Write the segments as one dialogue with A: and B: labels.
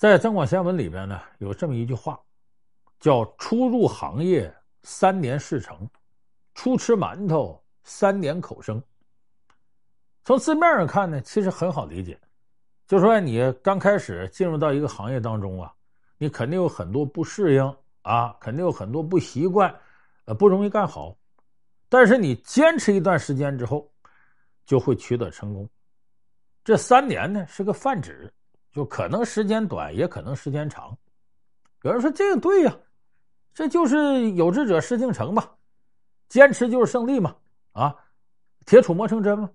A: 在《增广贤文》里边呢，有这么一句话，叫“初入行业三年事成，初吃馒头三年口生”。从字面上看呢，其实很好理解，就说你刚开始进入到一个行业当中啊，你肯定有很多不适应啊，肯定有很多不习惯，呃，不容易干好。但是你坚持一段时间之后，就会取得成功。这三年呢，是个泛指。就可能时间短，也可能时间长。有人说这个对呀，这就是有志者事竟成嘛，坚持就是胜利嘛，啊，铁杵磨成针嘛。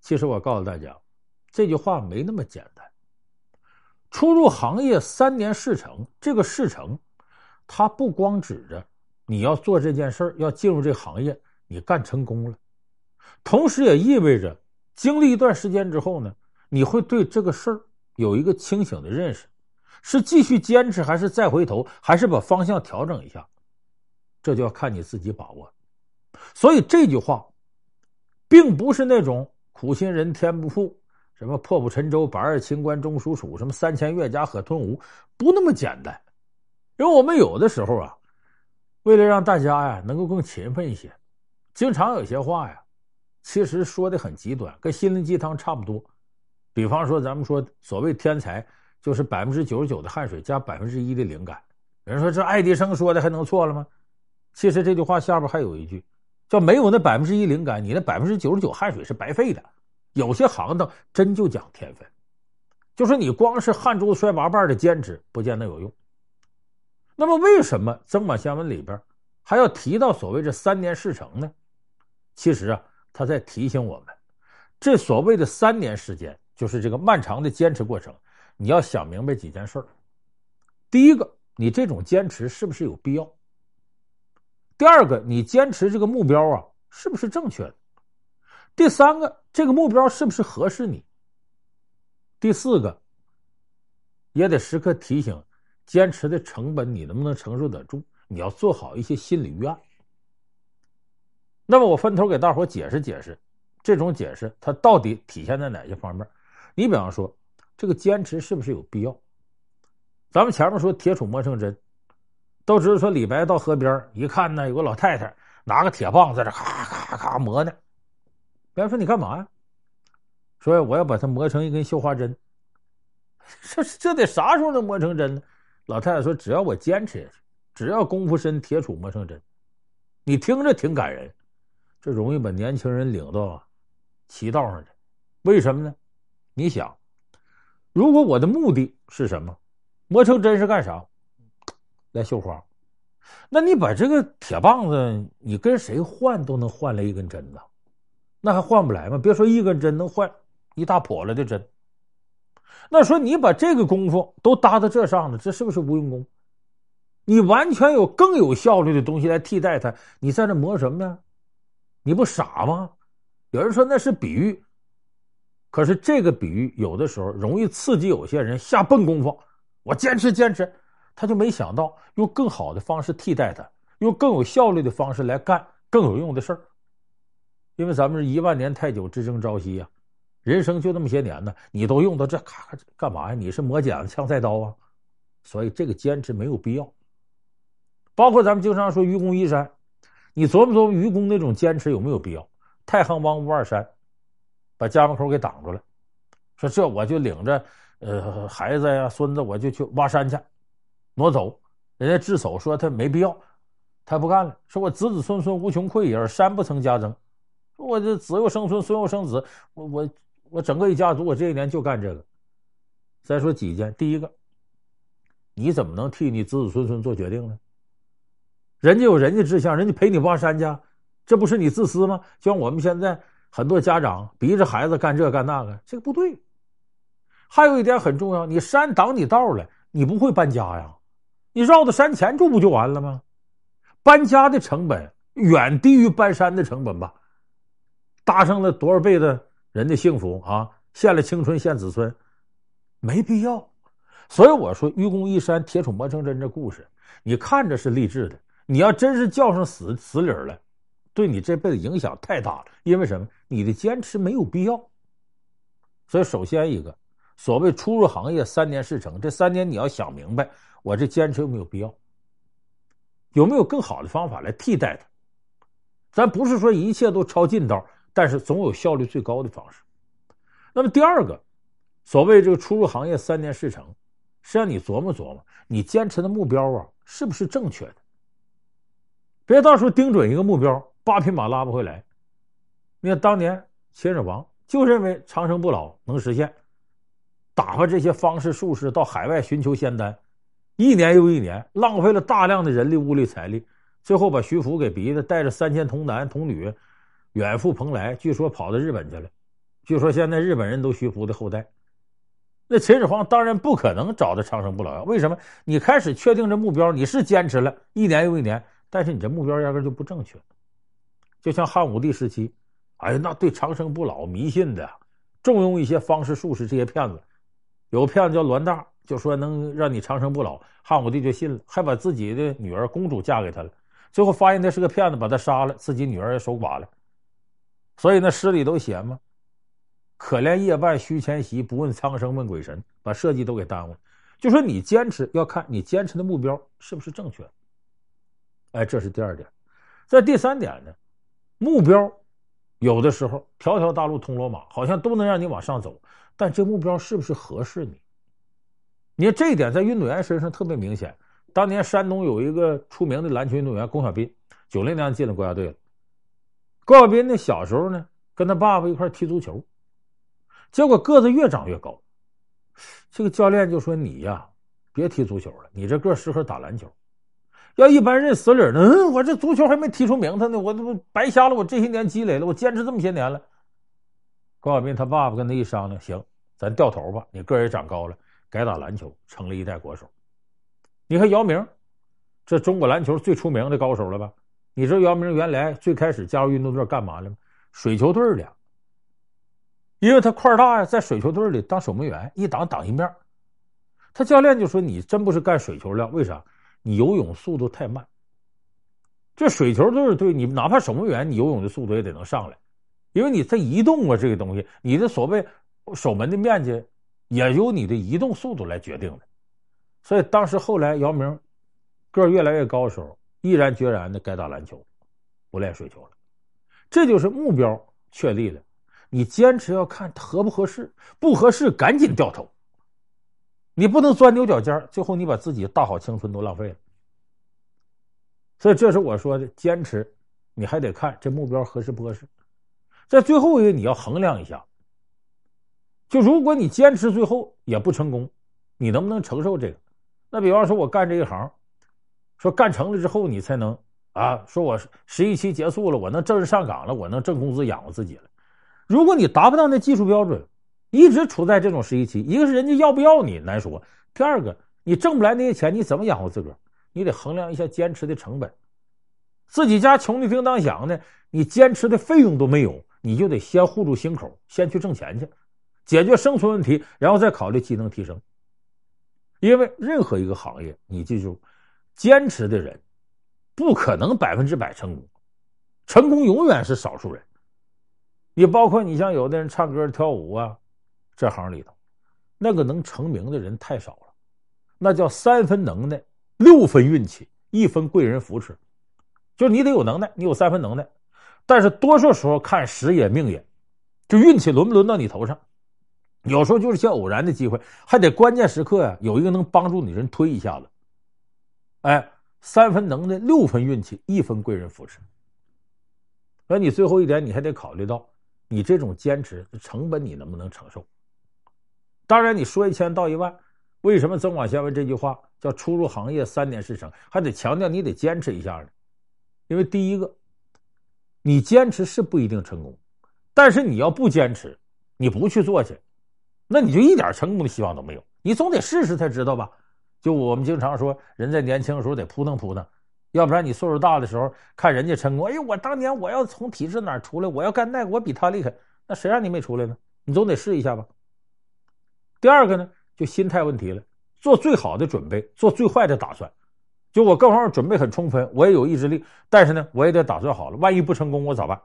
A: 其实我告诉大家，这句话没那么简单。初入行业三年事成，这个事成，它不光指着你要做这件事要进入这行业，你干成功了，同时也意味着经历一段时间之后呢，你会对这个事儿。有一个清醒的认识，是继续坚持还是再回头，还是把方向调整一下，这就要看你自己把握。所以这句话，并不是那种苦心人天不负，什么破釜沉舟，百二秦关终属楚，什么三千越甲可吞吴，不那么简单。因为我们有的时候啊，为了让大家呀能够更勤奋一些，经常有些话呀，其实说的很极端，跟心灵鸡汤差不多。比方说，咱们说所谓天才，就是百分之九十九的汗水加百分之一的灵感。有人说这爱迪生说的还能错了吗？其实这句话下边还有一句，叫没有那百分之一灵感，你那百分之九十九汗水是白费的。有些行当真就讲天分，就说你光是汗珠子摔八瓣的坚持，不见得有用。那么为什么《增广贤文》里边还要提到所谓这三年事成呢？其实啊，他在提醒我们，这所谓的三年时间。就是这个漫长的坚持过程，你要想明白几件事儿。第一个，你这种坚持是不是有必要？第二个，你坚持这个目标啊，是不是正确的？第三个，这个目标是不是合适你？第四个，也得时刻提醒，坚持的成本你能不能承受得住？你要做好一些心理预案。那么我分头给大伙解释解释，这种解释它到底体现在哪些方面？你比方说，这个坚持是不是有必要？咱们前面说铁杵磨成针，都知道说李白到河边一看呢，有个老太太拿个铁棒在这咔咔咔磨呢。别人说你干嘛呀？说我要把它磨成一根绣花针。这这得啥时候能磨成针呢？老太太说只要我坚持下去，只要功夫深，铁杵磨成针。你听着挺感人，这容易把年轻人领到歧道上去。为什么呢？你想，如果我的目的是什么？磨成针是干啥？来绣花。那你把这个铁棒子，你跟谁换都能换来一根针呢？那还换不来吗？别说一根针能换一大破了的针。那说你把这个功夫都搭到这上了，这是不是无用功？你完全有更有效率的东西来替代它，你在这磨什么呢？你不傻吗？有人说那是比喻。可是这个比喻有的时候容易刺激有些人下笨功夫，我坚持坚持，他就没想到用更好的方式替代他，用更有效率的方式来干更有用的事儿。因为咱们是一万年太久，之争朝夕呀，人生就那么些年呢，你都用到这咔干嘛呀？你是磨剪子、枪菜刀啊？所以这个坚持没有必要。包括咱们经常说愚公移山，你琢磨琢磨愚公那种坚持有没有必要？太行王屋二山。把家门口给挡住了，说这我就领着呃孩子呀、孙子，我就去挖山去，挪走。人家智叟说他没必要，他不干了，说我子子孙孙无穷匮也，山不曾加增。我这子又生孙，孙又生子，我我我整个一家族，我这一年就干这个。再说几件，第一个，你怎么能替你子子孙孙做决定呢？人家有人家志向，人家陪你挖山去，这不是你自私吗？就像我们现在。很多家长逼着孩子干这干那个，这个不对。还有一点很重要，你山挡你道了，你不会搬家呀？你绕到山前住不就完了吗？搬家的成本远低于搬山的成本吧？搭上了多少倍的人的幸福啊？献了青春，献子孙，没必要。所以我说，愚公移山，铁杵磨成针这故事，你看着是励志的，你要真是较上死死理儿了。对你这辈子影响太大了，因为什么？你的坚持没有必要。所以，首先一个，所谓初入行业三年事成，这三年你要想明白，我这坚持有没有必要？有没有更好的方法来替代它？咱不是说一切都抄近道，但是总有效率最高的方式。那么第二个，所谓这个初入行业三年事成，是让你琢磨琢磨，你坚持的目标啊，是不是正确的？别到时候盯准一个目标，八匹马拉不回来。你看当年秦始皇就认为长生不老能实现，打发这些方士术士到海外寻求仙丹，一年又一年，浪费了大量的人力物力财力，最后把徐福给逼的带着三千童男童女远赴蓬莱，据说跑到日本去了。据说现在日本人都徐福的后代。那秦始皇当然不可能找到长生不老药，为什么？你开始确定这目标，你是坚持了一年又一年。但是你这目标压根就不正确，就像汉武帝时期，哎呀，那对长生不老迷信的，重用一些方士术士这些骗子，有骗子叫栾大，就说能让你长生不老，汉武帝就信了，还把自己的女儿公主嫁给他了，最后发现他是个骗子，把他杀了，自己女儿也守寡了。所以那诗里都写嘛，可怜夜半虚前席，不问苍生问鬼神，把设计都给耽误了。就说你坚持要看你坚持的目标是不是正确。哎，这是第二点，在第三点呢，目标有的时候条条大路通罗马，好像都能让你往上走，但这目标是不是合适你？你看这一点在运动员身上特别明显。当年山东有一个出名的篮球运动员龚小彬，九零年进了国家队了。龚小彬呢，小时候呢跟他爸爸一块踢足球，结果个子越长越高，这个教练就说：“你呀，别踢足球了，你这个适合打篮球。”要一般认死理呢？嗯，我这足球还没踢出名堂呢，我这不白瞎了我这些年积累了，我坚持这么些年了。高小斌他爸爸跟他一商量，行，咱掉头吧，你个儿也长高了，改打篮球，成了一代国手。你看姚明，这中国篮球最出名的高手了吧？你知道姚明原来最开始加入运动队干嘛了吗？水球队的，因为他块大呀，在水球队里当守门员，一挡挡一面。他教练就说：“你真不是干水球的，为啥？”你游泳速度太慢，这水球队对你，哪怕守门员，你游泳的速度也得能上来，因为你在移动啊，这个东西，你的所谓守门的面积也由你的移动速度来决定的。所以当时后来姚明个越来越高的时候，毅然决然的改打篮球，不练水球了。这就是目标确立了，你坚持要看合不合适，不合适赶紧掉头。你不能钻牛角尖，最后你把自己大好青春都浪费了。所以这是我说的坚持，你还得看这目标合适不合适。在最后一个，你要衡量一下，就如果你坚持最后也不成功，你能不能承受这个？那比方说，我干这一行，说干成了之后，你才能啊，说我十一期结束了，我能正式上岗了，我能挣工资养活自己了。如果你达不到那技术标准，一直处在这种十一期，一个是人家要不要你难说，第二个你挣不来那些钱，你怎么养活自个儿？你得衡量一下坚持的成本。自己家穷的叮当响的，你坚持的费用都没有，你就得先护住心口，先去挣钱去，解决生存问题，然后再考虑技能提升。因为任何一个行业，你记住，坚持的人不可能百分之百成功，成功永远是少数人。你包括你像有的人唱歌跳舞啊。这行里头，那个能成名的人太少了，那叫三分能耐，六分运气，一分贵人扶持。就是你得有能耐，你有三分能耐，但是多数时候看时也命也，就运气轮不轮到你头上。有时候就是些偶然的机会，还得关键时刻呀，有一个能帮助你人推一下子。哎，三分能耐，六分运气，一分贵人扶持。而你最后一点，你还得考虑到你这种坚持成本，你能不能承受？当然，你说一千道一万，为什么曾广贤文这句话叫“初入行业三年事成”，还得强调你得坚持一下呢？因为第一个，你坚持是不一定成功，但是你要不坚持，你不去做去，那你就一点成功的希望都没有。你总得试试才知道吧？就我们经常说，人在年轻的时候得扑腾扑腾，要不然你岁数大的时候看人家成功，哎呦，我当年我要从体制哪出来，我要干那个，我比他厉害，那谁让你没出来呢？你总得试一下吧。第二个呢，就心态问题了，做最好的准备，做最坏的打算。就我各方面准备很充分，我也有意志力，但是呢，我也得打算好了，万一不成功，我咋办？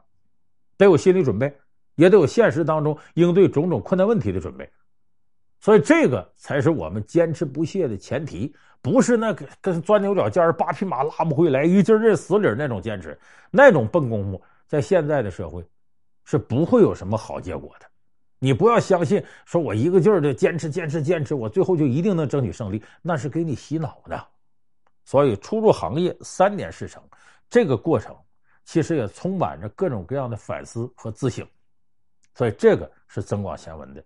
A: 得有心理准备，也得有现实当中应对种种困难问题的准备。所以这个才是我们坚持不懈的前提，不是那个跟钻牛角尖、八匹马拉不回来、一劲儿认死理那种坚持，那种笨功夫，在现在的社会是不会有什么好结果的。你不要相信，说我一个劲儿的坚持、坚持、坚持，我最后就一定能争取胜利，那是给你洗脑的。所以初入行业三年事成，这个过程其实也充满着各种各样的反思和自省。所以这个是增广贤文的